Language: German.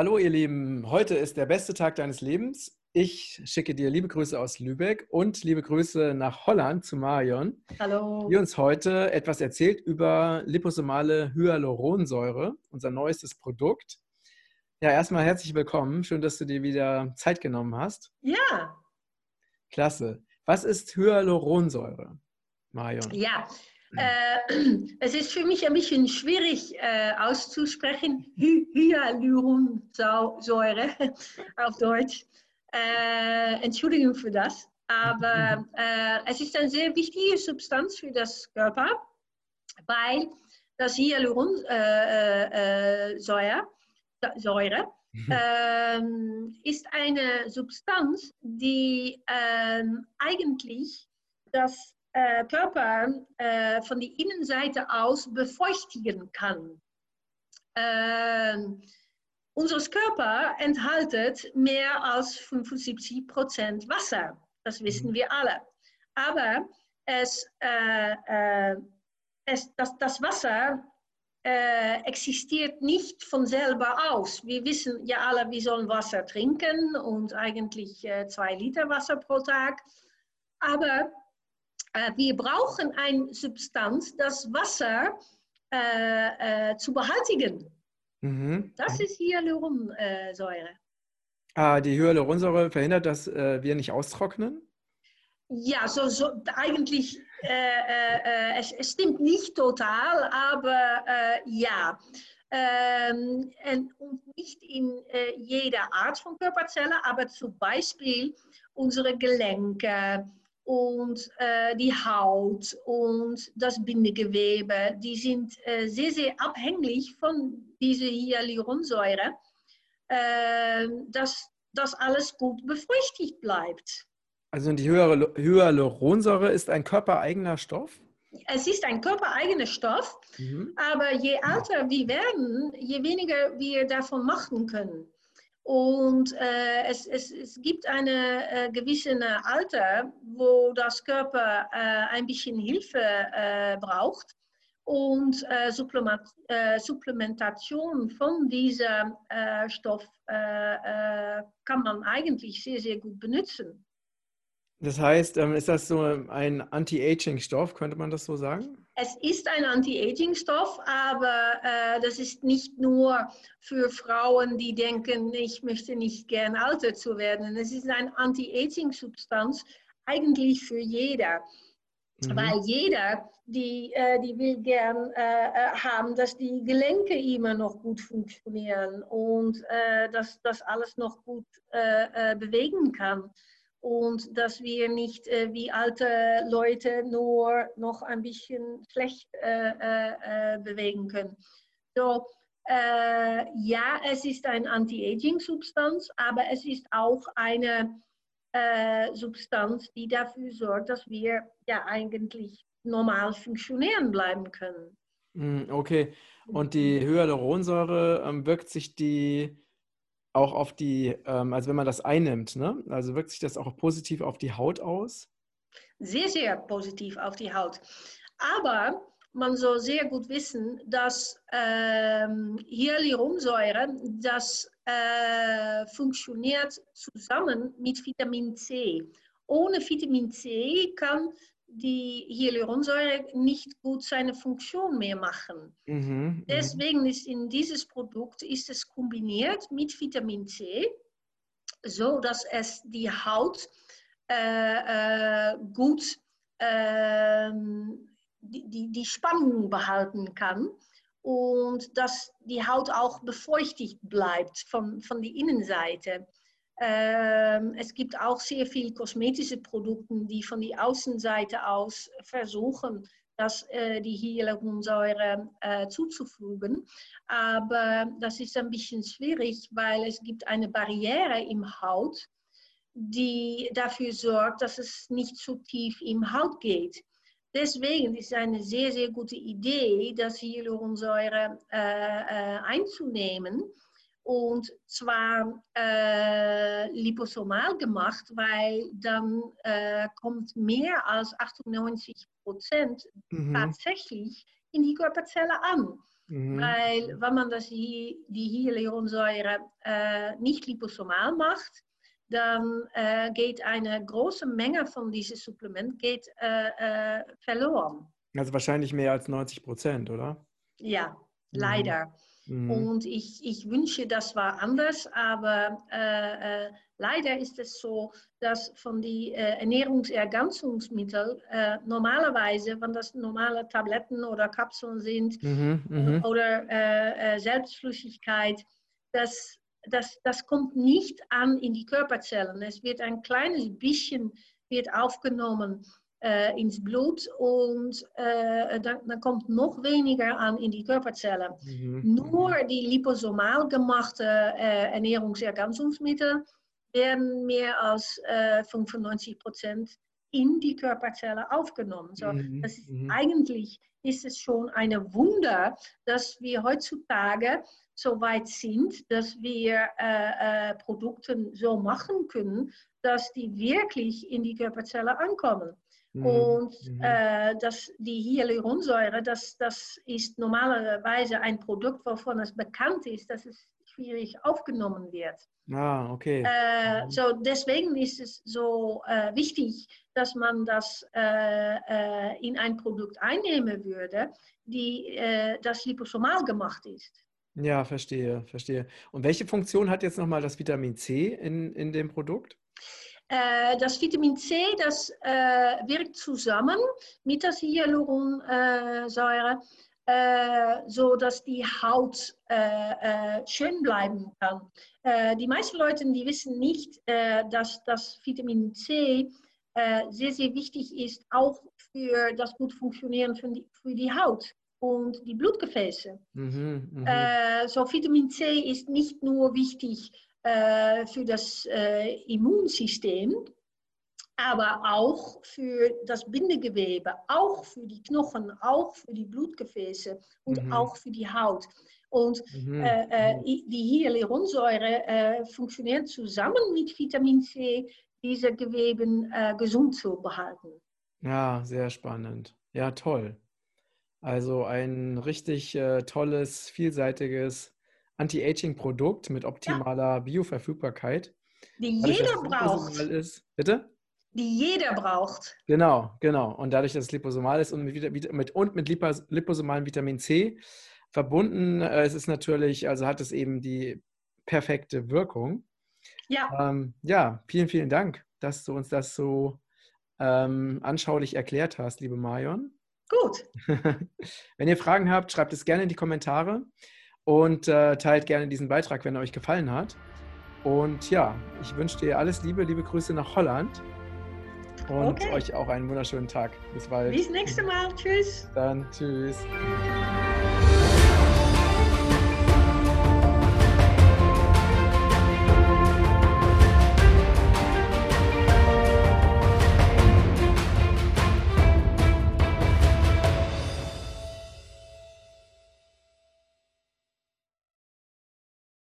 Hallo ihr Lieben, heute ist der beste Tag deines Lebens. Ich schicke dir liebe Grüße aus Lübeck und liebe Grüße nach Holland zu Marion. Hallo. Die uns heute etwas erzählt über liposomale Hyaluronsäure, unser neuestes Produkt. Ja, erstmal herzlich willkommen. Schön, dass du dir wieder Zeit genommen hast. Ja. Klasse. Was ist Hyaluronsäure, Marion? Ja, äh, es ist für mich ein bisschen schwierig äh, auszusprechen. Hy Hyaluronsäure auf Deutsch. Äh, Entschuldigung für das. Aber äh, es ist eine sehr wichtige Substanz für das Körper, weil das Hyaluronsäure Säure, ähm, ist eine Substanz, die ähm, eigentlich das äh, Körper äh, von der Innenseite aus befeuchtigen kann. Ähm, unser Körper enthält mehr als 75 Prozent Wasser. Das wissen mhm. wir alle. Aber es, äh, äh, es, das, das Wasser äh, existiert nicht von selber aus. Wir wissen ja alle, wir sollen Wasser trinken und eigentlich äh, zwei Liter Wasser pro Tag. Aber äh, wir brauchen eine Substanz, das Wasser äh, äh, zu behalten. Mhm. Das ist Hyaluronsäure. Ah, die Hyaluronsäure verhindert, dass äh, wir nicht austrocknen? Ja, so, so eigentlich, äh, es, es, stimmt nicht total, aber ja. Ähm, und nicht in jeder Art von Körperzelle, aber zum Beispiel unsere Gelenke, und äh, die Haut und das Bindegewebe, die sind äh, sehr, sehr abhängig von dieser Hyaluronsäure, äh, dass das alles gut befeuchtet bleibt. Also die Hyaluronsäure ist ein körpereigener Stoff? Es ist ein körpereigener Stoff, mhm. aber je älter wir werden, je weniger wir davon machen können. Und äh, es, es, es gibt eine äh, gewisse Alter, wo das Körper äh, ein bisschen Hilfe äh, braucht. Und äh, äh, Supplementation von diesem Stoff kann man eigentlich sehr, sehr gut benutzen. Das heißt, ähm, ist das so ein Anti-Aging-Stoff, könnte man das so sagen? Es ist ein Anti-Aging-Stoff, aber äh, das ist nicht nur für Frauen, die denken, ich möchte nicht gern älter zu werden. Es ist eine Anti-Aging-Substanz eigentlich für jeder. Mhm. Weil jeder, die, äh, die will gern äh, äh haben, dass die Gelenke immer noch gut funktionieren und äh, dass das alles noch gut äh, bewegen kann und dass wir nicht äh, wie alte Leute nur noch ein bisschen schlecht äh, äh, äh bewegen können. So, äh, ja, es ist eine Anti-Aging-Substanz, aber es ist auch eine äh, Substanz, die dafür sorgt, dass wir ja eigentlich normal funktionieren bleiben können. Hm, okay, und die Hyaluronsäure ähm, wirkt sich die auch auf die, ähm, also wenn man das einnimmt, ne? also wirkt sich das auch positiv auf die Haut aus? Sehr, sehr positiv auf die Haut. Aber man soll sehr gut wissen, dass ähm, Hyaluronsäure, das äh, funktioniert zusammen mit Vitamin C. Ohne Vitamin C kann die Hyaluronsäure nicht gut seine Funktion mehr machen. Mhm, mhm, Deswegen ist in dieses Produkt ist es kombiniert mit Vitamin C, so dass es die Haut äh, äh, gut äh, die, die Spannung behalten kann und dass die Haut auch befeuchtet bleibt von, von der Innenseite. Ähm, es gibt auch sehr viele kosmetische Produkte, die von der Außenseite aus versuchen, das, äh, die Hyaluronsäure äh, zuzufügen. Aber das ist ein bisschen schwierig, weil es gibt eine Barriere im Haut, die dafür sorgt, dass es nicht zu tief im Haut geht. Deswegen ist es eine sehr, sehr gute Idee, das Hyaluronsäure äh, äh einzunehmen und zwar äh, liposomal gemacht, weil dann äh, kommt mehr als 98 Prozent mhm. tatsächlich in die Körperzelle an. Mhm. Weil wenn man das, die Hyaluronsäure äh, nicht liposomal macht, dann äh, geht eine große Menge von diesem Supplement geht, äh, äh verloren. Also wahrscheinlich mehr als 90 Prozent, oder? Ja, mhm. leider. Mhm. Und ich, ich wünsche, das war anders, aber äh, äh, leider ist es so, dass von den äh, Ernährungsergänzungsmitteln äh, normalerweise, wenn das normale Tabletten oder Kapseln sind mhm, mhm. oder äh, äh, Selbstflüssigkeit, das, das, das kommt nicht an in die Körperzellen. Es wird ein kleines bisschen wird aufgenommen äh, ins Blut und äh, dann, dann, kommt noch weniger an in die Körperzellen. Mhm. Nur die liposomal gemachte äh, Ernährungsergänzungsmittel werden mehr als 95 äh, Prozent in die Körperzellen aufgenommen. So, mhm. das ist, mhm. Eigentlich ist es schon ein Wunder, dass wir heutzutage so weit sind, dass wir äh, äh, Produkte so machen können, dass die wirklich in die Körperzelle ankommen. Mhm. Und mhm. äh, das, die Hyaluronsäure, das, das ist normalerweise ein Produkt, wovon es bekannt ist, dass es schwierig aufgenommen wird. Ah, okay. Äh, mhm. so deswegen ist es so äh, wichtig, dass man das äh, äh, in ein Produkt einnehmen würde, die äh, das liposomal gemacht ist. Ja, verstehe, verstehe. Und welche Funktion hat jetzt nochmal das Vitamin C in, in dem Produkt? Äh, das Vitamin C, das wirkt zusammen mit der Hyaluronsäure, äh, so dass die Haut äh, äh, schön bleiben kann. Äh, die meisten Leute, die wissen nicht, dass das Vitamin C sehr, sehr wichtig ist, auch für das gut Funktionieren für die, für die Haut und die Blutgefäße. Mhm, mh. so Vitamin C ist nicht nur wichtig äh, für das äh, Immunsystem, aber auch für das Bindegewebe, auch für die Knochen, auch für die Blutgefäße und mhm. auch für die Haut. Und mhm. äh, äh die Hyaluronsäure äh, funktioniert zusammen mit Vitamin C, diese Geweben äh, gesund zu behalten. Ja, sehr spannend. Ja, toll. Also ein richtig tolles, vielseitiges Anti-Aging-Produkt mit optimaler ja. Bioverfügbarkeit. Die jeder braucht. Ist, bitte? Die jeder braucht. Genau, genau. Und dadurch, dass es liposomal ist und mit, mit, und mit liposomalem Vitamin C verbunden, äh, es ist natürlich, also hat es eben die perfekte Wirkung. Ja. Ähm, ja, vielen, vielen Dank, dass du uns das so ähm, anschaulich erklärt hast, liebe Marion. Gut. Wenn ihr Fragen habt, schreibt es gerne in die Kommentare und äh, teilt gerne diesen Beitrag, wenn er euch gefallen hat. Und ja, ich wünsche dir alles Liebe, liebe Grüße nach Holland und okay. euch auch einen wunderschönen Tag. Bis bald. Bis nächste Mal. Tschüss. Dann tschüss.